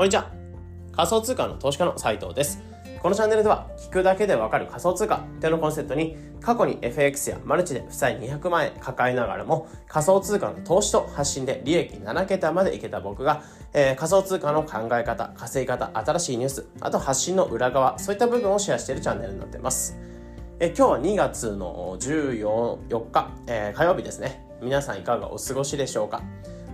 こんにちは。仮想通貨の投資家の斉藤です。このチャンネルでは、聞くだけでわかる仮想通貨っていうのコンセプトに、過去に FX やマルチで負債200万円抱えながらも、仮想通貨の投資と発信で利益7桁までいけた僕が、えー、仮想通貨の考え方、稼ぎ方、新しいニュース、あと発信の裏側、そういった部分をシェアしているチャンネルになっています。え今日は2月の14日、えー、火曜日ですね。皆さんいかがお過ごしでしょうか？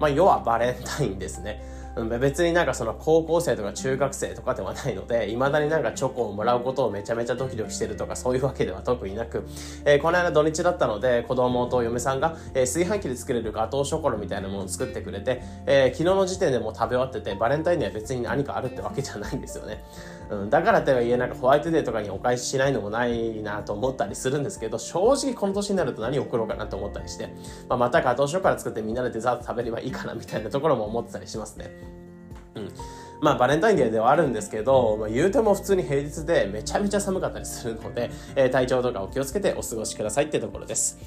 まあ、要はバレンタインですね。別になんかその高校生とか中学生とかではないので、未だになんかチョコをもらうことをめちゃめちゃドキドキしてるとかそういうわけでは特になく、えー、この間土日だったので子供と嫁さんが、えー、炊飯器で作れるガトーショコラみたいなものを作ってくれて、えー、昨日の時点でもう食べ終わってて、バレンタインには別に何かあるってわけじゃないんですよね。うん、だからとはいえなんかホワイトデーとかにお返ししないのもないなと思ったりするんですけど、正直この年になると何を送ろうかなと思ったりして、まあ、またガトーショコラ作ってみんなでデザート食べればいいかなみたいなところも思ってたりしますね。うん。まあ、バレンタインデーではあるんですけど、まあ、言うても普通に平日でめちゃめちゃ寒かったりするので、えー、体調とかお気をつけてお過ごしくださいってところです。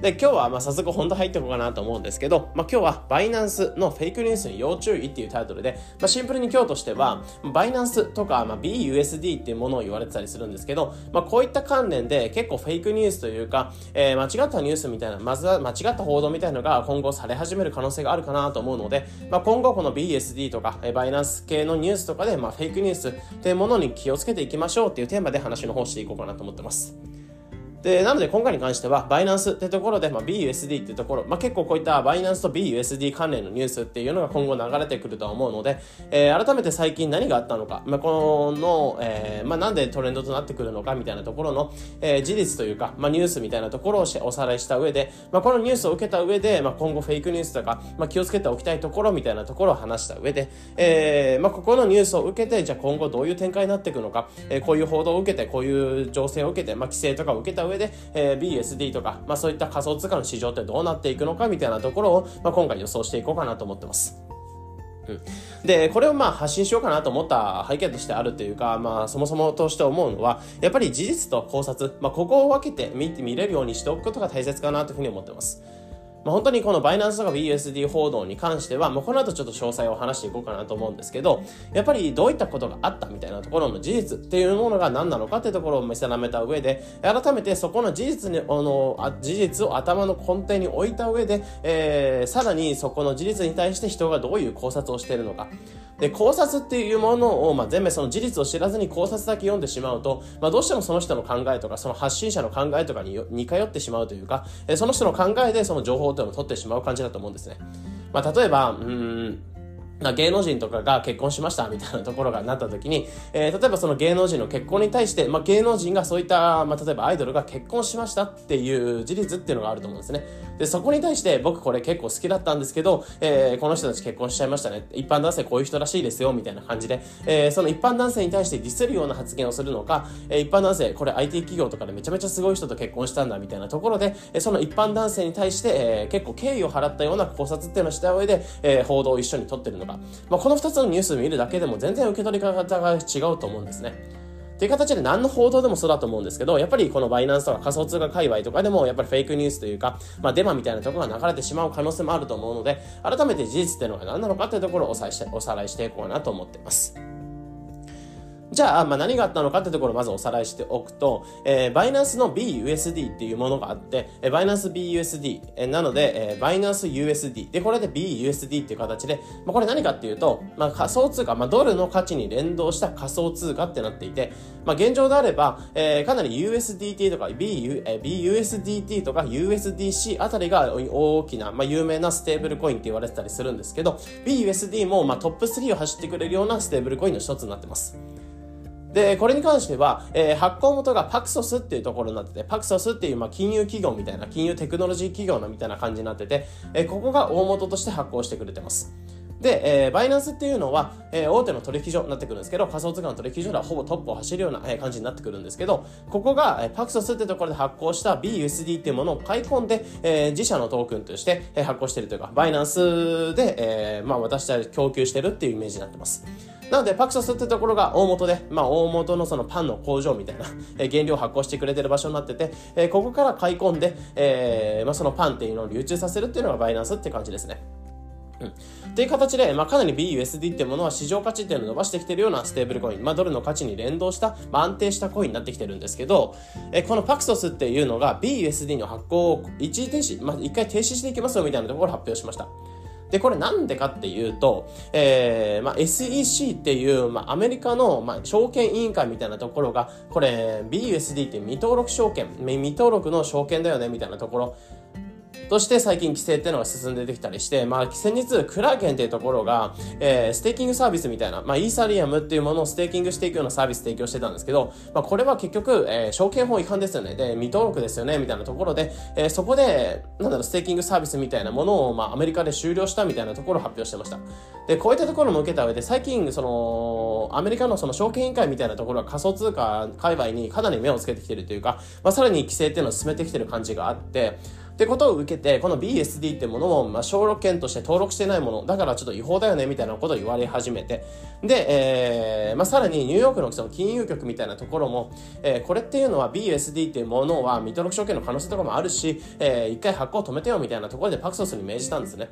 で、今日はま早速本題入っていこうかなと思うんですけど、まあ、今日はバイナンスのフェイクニュースに要注意っていうタイトルで、まあ、シンプルに今日としては、バイナンスとか、ま、BUSD っていうものを言われてたりするんですけど、まあ、こういった関連で結構フェイクニュースというか、えー、間違ったニュースみたいな、まずは間違った報道みたいなのが今後され始める可能性があるかなと思うので、まあ、今後この BSD とか、え、バイナンス系のニュースとかで、ま、フェイクニュースっていうものに気をつけていきましょうっていうテーマで話の方していこうかなと思ってます。で、なので今回に関しては、バイナンスってところで、まあ、BUSD ってところ、まあ、結構こういったバイナンスと BUSD 関連のニュースっていうのが今後流れてくるとは思うので、えー、改めて最近何があったのか、まあ、この、えー、まあ、なんでトレンドとなってくるのかみたいなところの、えー、事実というか、まあ、ニュースみたいなところをおさらいした上で、まあ、このニュースを受けた上で、まあ、今後フェイクニュースとか、まあ、気をつけておきたいところみたいなところを話した上で、えー、まあ、ここのニュースを受けて、じゃあ今後どういう展開になっていくのか、えー、こういう報道を受けて、こういう情勢を受けて、まあ、規制とかを受けた上で、えー BSD とか、まあ、そういった仮想通貨の市場ってどうなっていくのかみたいなところを、まあ、今回予想していこうかなと思ってます。うん、で、これをまあ発信しようかなと思った背景としてあるというか、まあそもそもとして思うのは、やっぱり事実と考察、まあここを分けて見て見れるようにしておくことが大切かなというふうに思ってます。まあ、本当にこのバイナンスとか BUSD 報道に関しては、まあ、この後ちょっと詳細を話していこうかなと思うんですけど、やっぱりどういったことがあったみたいなところの事実っていうものが何なのかっていうところを見定めた上で、改めてそこの事実に、あの、事実を頭の根底に置いた上で、えー、さらにそこの事実に対して人がどういう考察をしているのか。で、考察っていうものを、まあ、全部その事実を知らずに考察だけ読んでしまうと、まあ、どうしてもその人の考えとか、その発信者の考えとかに似通ってしまうというか、えその人の考えでその情報というのを取ってしまう感じだと思うんですね。まあ、例えば、うん、芸能人とかが結婚しましたみたいなところがなった時に、えー、例えばその芸能人の結婚に対して、まあ、芸能人がそういった、まあ、例えばアイドルが結婚しましたっていう事実っていうのがあると思うんですね。で、そこに対して僕これ結構好きだったんですけど、えー、この人たち結婚しちゃいましたね。一般男性こういう人らしいですよ、みたいな感じで、えー、その一般男性に対してディスるような発言をするのか、えー、一般男性、これ IT 企業とかでめちゃめちゃすごい人と結婚したんだ、みたいなところで、えその一般男性に対して、えー、結構敬意を払ったような考察っていうのをした上で、えー、報道を一緒に取ってるのか。まあ、この2つのニュースを見るだけでも全然受け取り方が違うと思うんですね。っていう形で何の報道でもそうだと思うんですけど、やっぱりこのバイナンスとか仮想通貨界隈とかでも、やっぱりフェイクニュースというか、まあデマみたいなところが流れてしまう可能性もあると思うので、改めて事実っていうのが何なのかっていうところをおさらいして、いしていこうなと思っています。じゃあ、まあ、何があったのかってところをまずおさらいしておくと、えー、バイナンスの BUSD っていうものがあって、えー、バイナンス BUSD、えー、なので、えー、バイナンス USD。で、これで BUSD っていう形で、まあ、これ何かっていうと、まあ、仮想通貨、まあ、ドルの価値に連動した仮想通貨ってなっていて、まあ、現状であれば、えー、かなり USDT とか BU、えー、BUSDT とか USDC あたりが大きな、まあ、有名なステーブルコインって言われてたりするんですけど、BUSD も、まあ、トップ3を走ってくれるようなステーブルコインの一つになってます。で、これに関しては、えー、発行元がパクソスっていうところになってて、パクソスっていう、まあ、金融企業みたいな、金融テクノロジー企業のみたいな感じになってて、えー、ここが大元として発行してくれてます。で、えー、バイナンスっていうのは、えー、大手の取引所になってくるんですけど、仮想通貨の取引所ではほぼトップを走るような、えー、感じになってくるんですけど、ここが、えー、パクソスってところで発行した BUSD っていうものを買い込んで、えー、自社のトークンとして、えー、発行しているというか、バイナンスで、えー、まあ私たち供給してるっていうイメージになってます。なので、パクソスってところが大元で、まあ、大元のそのパンの工場みたいな、え原料発酵してくれてる場所になってて、えここから買い込んで、えー、まあ、そのパンっていうのを流通させるっていうのがバイナンスって感じですね。うん。っていう形で、まあ、かなり BUSD っていうものは市場価値っていうのを伸ばしてきてるようなステーブルコイン、まあ、ドルの価値に連動した、まあ、安定したコインになってきてるんですけど、えこのパクソスっていうのが BUSD の発行を一時停止、まあ、一回停止していきますよみたいなところを発表しました。で、これなんでかっていうと、えー、まあ、SEC っていう、まあ、アメリカの、まあ、証券委員会みたいなところが、これ、BUSD って未登録証券、未登録の証券だよね、みたいなところ、として最近規制っていうのが進んでできたりして、まあ、先日、クラーケンっていうところが、えー、ステーキングサービスみたいな、まあ、イーサリアムっていうものをステーキングしていくようなサービス提供してたんですけど、まあ、これは結局、えー、証券法違反ですよね。で、未登録ですよね、みたいなところで、えー、そこで、なんだろう、ステーキングサービスみたいなものを、まあ、アメリカで終了したみたいなところを発表してました。で、こういったところも受けた上で、最近、その、アメリカのその証券委員会みたいなところは仮想通貨界隈にかなり目をつけてきてるというか、まあ、さらに規制っていうのを進めてきてる感じがあって、ってことを受けて、この BSD ってものも、まあ、小6件として登録してないもの、だからちょっと違法だよね、みたいなことを言われ始めて、で、えー、まあ、さらにニューヨークのその金融局みたいなところも、えー、これっていうのは BSD っていうものは未登録証券の可能性とかもあるし、えー、一回発行止めてよみたいなところでパクソスに命じたんですね。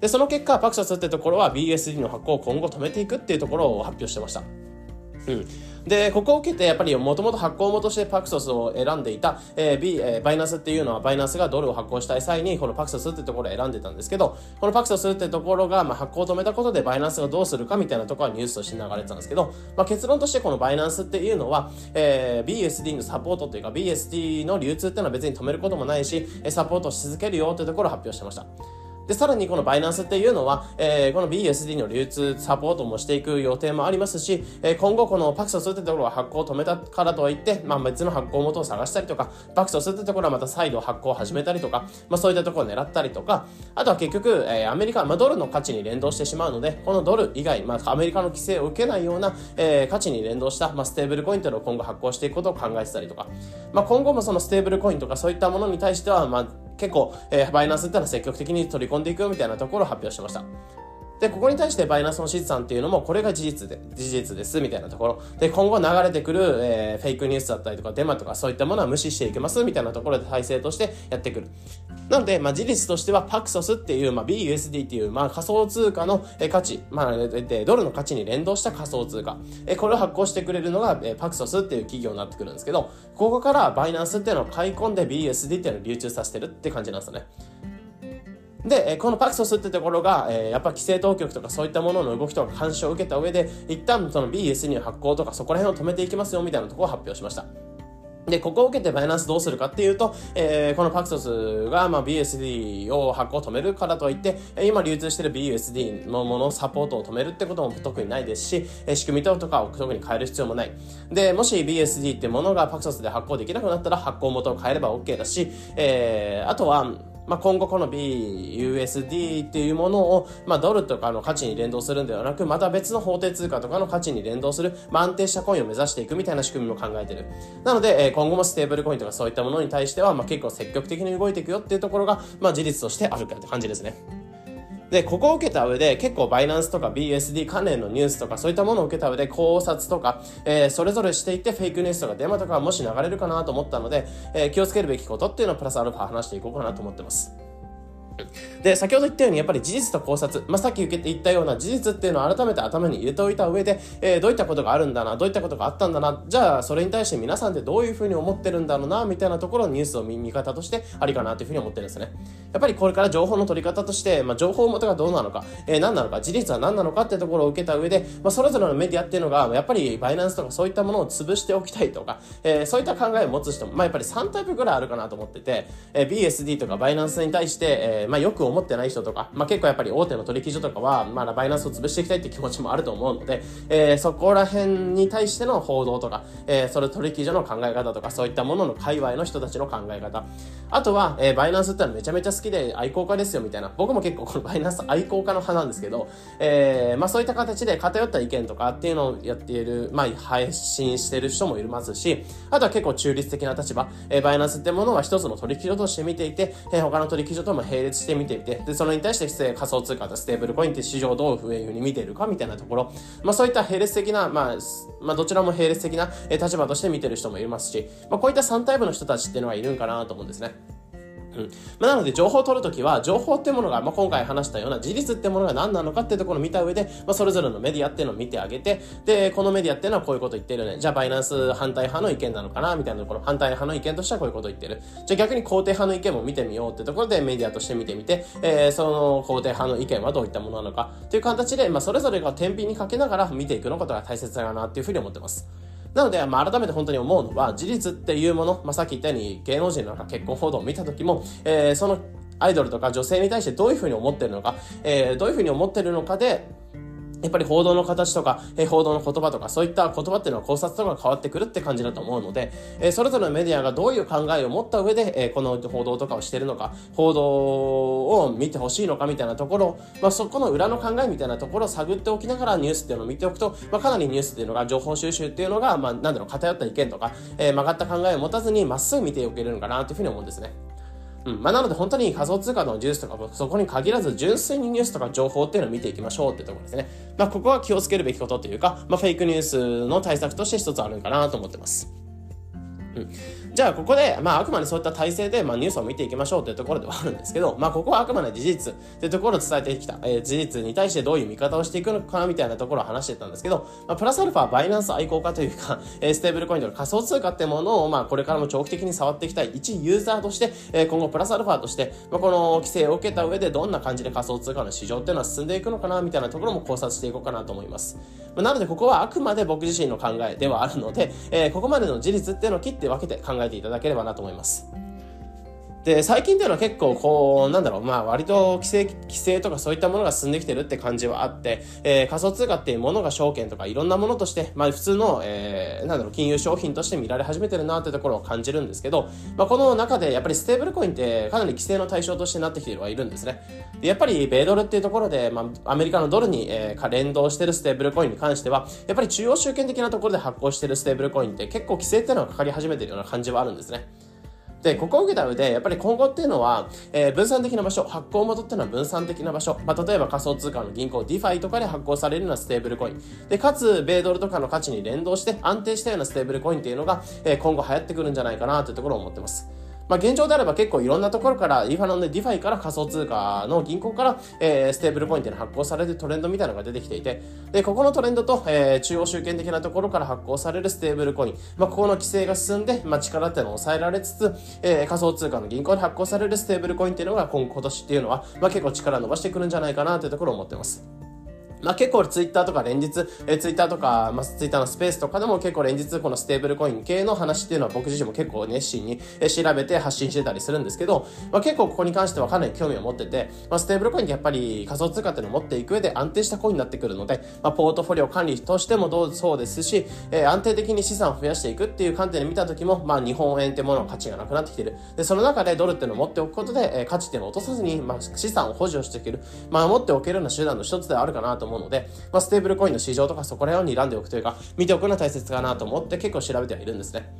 で、その結果、パクソスってところは BSD の発行を今後止めていくっていうところを発表してました。うん。で、ここを受けて、やっぱりもともと発行元としてパクソスを選んでいた、えー、B、えー、バイナスっていうのは、バイナスがドルを発行したい際に、このパクソスってところを選んでたんですけど、このパクソスってところが、まあ、発行を止めたことでバイナンスがどうするかみたいなところはニュースとして流れてたんですけど、まあ、結論としてこのバイナンスっていうのは、えー、BSD のサポートというか、BSD の流通っていうのは別に止めることもないし、サポートし続けるよというところを発表してました。で、さらにこのバイナンスっていうのは、えー、この BSD の流通サポートもしていく予定もありますし、えー、今後このパクソスってところは発行を止めたからといって、まあ別の発行元を探したりとか、パクソスってところはまた再度発行を始めたりとか、まあそういったところを狙ったりとか、あとは結局、えー、アメリカ、まあドルの価値に連動してしまうので、このドル以外、まあアメリカの規制を受けないような、えー、価値に連動した、まあステーブルコインというのを今後発行していくことを考えてたりとか、まあ今後もそのステーブルコインとかそういったものに対しては、まあ結構、えー、バイナンスってのは積極的に取り込んでいくみたいなところを発表しました。で、ここに対してバイナンスの資産っていうのも、これが事実で、事実です、みたいなところ。で、今後流れてくる、えー、フェイクニュースだったりとか、デマとかそういったものは無視していけます、みたいなところで体制としてやってくる。なので、まあ、事実としては、パクソスっていう、まあ、BUSD っていう、まあ、仮想通貨の価値、まあ、ドルの価値に連動した仮想通貨。えこれを発行してくれるのが、えパクソスっていう企業になってくるんですけど、ここからバイナンスっていうのを買い込んで BUSD っていうのを流通させてるって感じなんですよね。で、このパクソスってところが、え、やっぱ規制当局とかそういったものの動きとか監視を受けた上で、一旦その BS に発行とかそこら辺を止めていきますよみたいなところを発表しました。で、ここを受けてバイナンスどうするかっていうと、えー、このパクソスが、まあ、BSD を発行止めるからといって、今流通してる BUSD のものサポートを止めるってことも特にないですし、仕組みとかを特に変える必要もない。で、もし BSD ってものがパクソスで発行できなくなったら発行元を変えれば OK だし、えー、あとは、まあ、今後この BUSD っていうものを、まあ、ドルとかの価値に連動するんではなく、また別の法定通貨とかの価値に連動する、まあ、安定したコインを目指していくみたいな仕組みも考えてる。なので、え今後もステーブルコインとかそういったものに対しては、まあ、結構積極的に動いていくよっていうところが、まあ、事実としてあるかって感じですね。で、ここを受けた上で、結構バイナンスとか BSD 関連のニュースとか、そういったものを受けた上で考察とか、えー、それぞれしていってフェイクニュースとかデマとかもし流れるかなと思ったので、えー、気をつけるべきことっていうのをプラスアルファ話していこうかなと思ってます。で、先ほど言ったように、やっぱり事実と考察、まあ、さっき受けて言ったような事実っていうのを改めて頭に入れておいた上で、えー、どういったことがあるんだな、どういったことがあったんだな、じゃあ、それに対して皆さんってどういうふうに思ってるんだろうな、みたいなところのニュースを見方としてありかなというふうに思ってるんですね。やっぱりこれから情報の取り方として、まあ、情報元がどうなのか、えー、何なのか、事実は何なのかっていうところを受けた上で、まあ、それぞれのメディアっていうのが、やっぱりバイナンスとかそういったものを潰しておきたいとか、えー、そういった考えを持つ人も、まあ、やっぱり3タイプぐらいあるかなと思ってて、えー、BSD とかバイナンスに対して、えー、まあ、よく思ってない人とか、まあ、結構やっぱり大手の取引所とかは、まあ、バイナンスを潰していきたいって気持ちもあると思うので、えー、そこら辺に対しての報道とか、えー、それ取引所の考え方とか、そういったものの界隈の人たちの考え方。あとは、えー、バイナンスってのはめちゃめちゃ好きで愛好家ですよみたいな。僕も結構このバイナンス愛好家の派なんですけど、えー、まあそういった形で偏った意見とかっていうのをやっている、まあ配信してる人もいますし、あとは結構中立的な立場、えー、バイナンスってものは一つの取引所として見ていて、えー、他の取引所とも並列してみていて、で、それに対して仮想通貨とステーブルコインって市場をどういうふうに見てるかみたいなところ、まあそういった並列的な、まあ、まあどちらも並列的な立場として見てる人もいますし、まあこういった3タイプの人たちっていうのはいるんかなと思うんですね。うん。まあ、なので情報を取るときは情報ってものが、まあ、今回話したような事実ってものが何なのかってところを見た上で、まあ、それぞれのメディアっていうのを見てあげてでこのメディアっていうのはこういうこと言ってるよね。じゃあバイナンス反対派の意見なのかなみたいなところ反対派の意見としてはこういうこと言ってる。じゃあ逆に肯定派の意見も見てみようってところでメディアとして見てみて、えー、その肯定派の意見はどういったものなのかという形で、まあ、それぞれが天秤にかけながら見ていくのことが大切だなっていうふうに思ってます。なので、まあ、改めて本当に思うのは、事実っていうもの、まあ、さっき言ったように芸能人の結婚報道を見た時も、えー、そのアイドルとか女性に対してどういうふうに思ってるのか、えー、どういうふうに思ってるのかで、やっぱり報道の形とか、え、報道の言葉とか、そういった言葉っていうのは考察とかが変わってくるって感じだと思うので、え、それぞれのメディアがどういう考えを持った上で、えー、この報道とかをしてるのか、報道を見てほしいのかみたいなところ、まあ、そこの裏の考えみたいなところを探っておきながらニュースっていうのを見ておくと、まあ、かなりニュースっていうのが、情報収集っていうのが、まあ、なんだろう、偏った意見とか、え、曲がった考えを持たずにまっすぐ見ておけるのかなというふうに思うんですね。うんまあ、なので本当に仮想通貨のニュースとかそこに限らず純粋にニュースとか情報っていうのを見ていきましょうってところですね。まあ、ここは気をつけるべきことというか、まあ、フェイクニュースの対策として一つあるんかなと思ってます。うん。じゃあここで、まああくまでそういった体制で、まあニュースを見ていきましょうというところではあるんですけど、まあここはあくまで事実というところを伝えてきた、えー、事実に対してどういう見方をしていくのかみたいなところを話してたんですけど、まあプラスアルファバイナンス愛好家というか、えー、ステーブルコインとか仮想通貨ってものを、まあこれからも長期的に触っていきたい一ユーザーとして、えー、今後プラスアルファとして、まあこの規制を受けた上でどんな感じで仮想通貨の市場っていうのは進んでいくのかなみたいなところも考察していこうかなと思います。まあ、なのでここはあくまで僕自身の考えではあるので、えー、ここまでの事実っていうのを切って分けて考えていただければなと思います。で、最近っていうのは結構こう、なんだろう、まあ割と規制、規制とかそういったものが進んできてるって感じはあって、えー、仮想通貨っていうものが証券とかいろんなものとして、まあ普通の、えー、なんだろう、金融商品として見られ始めてるなってところを感じるんですけど、まあこの中でやっぱりステーブルコインってかなり規制の対象としてなってきてるはいるんですね。でやっぱり米ドルっていうところで、まあアメリカのドルに、えー、連動してるステーブルコインに関しては、やっぱり中央集権的なところで発行してるステーブルコインって結構規制っていうのがかかり始めてるような感じはあるんですね。で、ここを受けた上で、やっぱり今後っていうのは、えー、分散的な場所、発行元っていうのは分散的な場所、まあ、例えば仮想通貨の銀行、DeFi とかで発行されるようなステーブルコイン。で、かつ、米ドルとかの価値に連動して安定したようなステーブルコインっていうのが、えー、今後流行ってくるんじゃないかなというところを思ってます。まあ、現状であれば結構いろんなところから、イーファので DeFi から仮想通貨の銀行から、えー、ステーブルコインっていうの発行されるトレンドみたいなのが出てきていて、で、ここのトレンドと、えー、中央集権的なところから発行されるステーブルコイン、まあ、ここの規制が進んで、まあ、力っていうのを抑えられつつ、えー、仮想通貨の銀行で発行されるステーブルコインっていうのが今今年っていうのは、まあ、結構力伸ばしてくるんじゃないかなというところを思ってます。まあ結構ツイッターとか連日、え、ツイッターとか、まあツイッターのスペースとかでも結構連日このステーブルコイン系の話っていうのは僕自身も結構熱心に調べて発信してたりするんですけど、まあ結構ここに関してはかなり興味を持ってて、まあステーブルコインってやっぱり仮想通貨っていうのを持っていく上で安定したコインになってくるので、まあポートフォリオ管理としてもどうそうですし、えー、安定的に資産を増やしていくっていう観点で見た時も、まあ日本円ってものの価値がなくなってきてる。で、その中でドルっていうのを持っておくことで、えー、価値っていうのを落とさずに、まあ資産を保持をしていける、まあ持っておけるような手段の一つではあるかなと思うので、まあステーブルコインの市場とかそこら辺を睨んでおくというか、見ておくのは大切かなと思って結構調べてはいるんですね。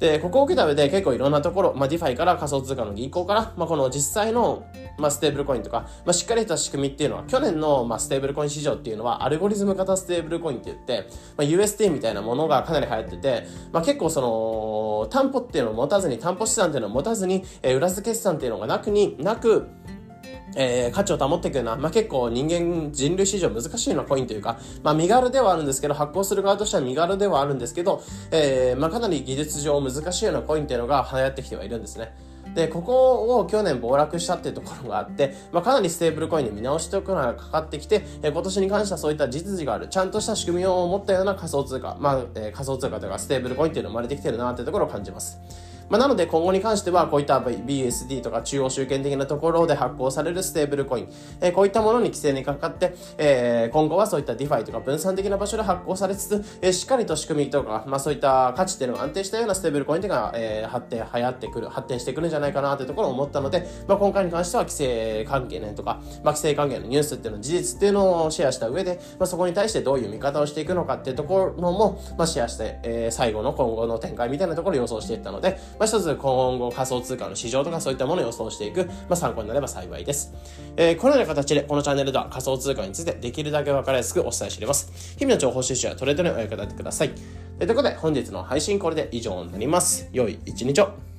で、ここを受けた上で結構いろんなところ、まあ、 DeFi から仮想通貨の銀行から、まあ、この実際の、まあ、ステーブルコインとか、まあ、しっかりした仕組みっていうのは、去年の、まあ、ステーブルコイン市場っていうのは、アルゴリズム型ステーブルコインって言って、まあ、UST みたいなものがかなり流行ってて、まあ、結構その、担保っていうのを持たずに、担保資産っていうのを持たずに、えー、裏付け資産っていうのがなくに、なく、えー、価値を保っていくような、まあ、結構人間、人類史上難しいようなコインというか、まあ、身軽ではあるんですけど、発行する側としては身軽ではあるんですけど、えー、まあ、かなり技術上難しいようなコインっていうのが流行ってきてはいるんですね。で、ここを去年暴落したっていうところがあって、まあ、かなりステーブルコインで見直しておくのがかかってきて、え今年に関してはそういった実需がある、ちゃんとした仕組みを持ったような仮想通貨、まあ、えー、仮想通貨というかステーブルコインっていうのが生まれてきてるなっていうところを感じます。まあ、なので今後に関してはこういった BSD とか中央集権的なところで発行されるステーブルコイン、えー、こういったものに規制にかかって、えー、今後はそういった DeFi とか分散的な場所で発行されつつ、えー、しっかりと仕組みとか、まあ、そういった価値っていうのが安定したようなステーブルコインが、えー、発展、流行ってくる、発展してくるんじゃないかなというところを思ったので、まあ、今回に関しては規制関係ねとか、まあ、規制関係のニュースっていうの事実っていうのをシェアした上で、まあ、そこに対してどういう見方をしていくのかっていうところも、まあ、シェアして、えー、最後の今後の展開みたいなところを予想していったので、まあ、一つ今後仮想通貨の市場とかそういったものを予想していく、まあ、参考になれば幸いです。えー、このような形でこのチャンネルでは仮想通貨についてできるだけ分かりやすくお伝えしています。日々の情報収集やトレードにお役立てください。ということで本日の配信これで以上になります。良い一日を。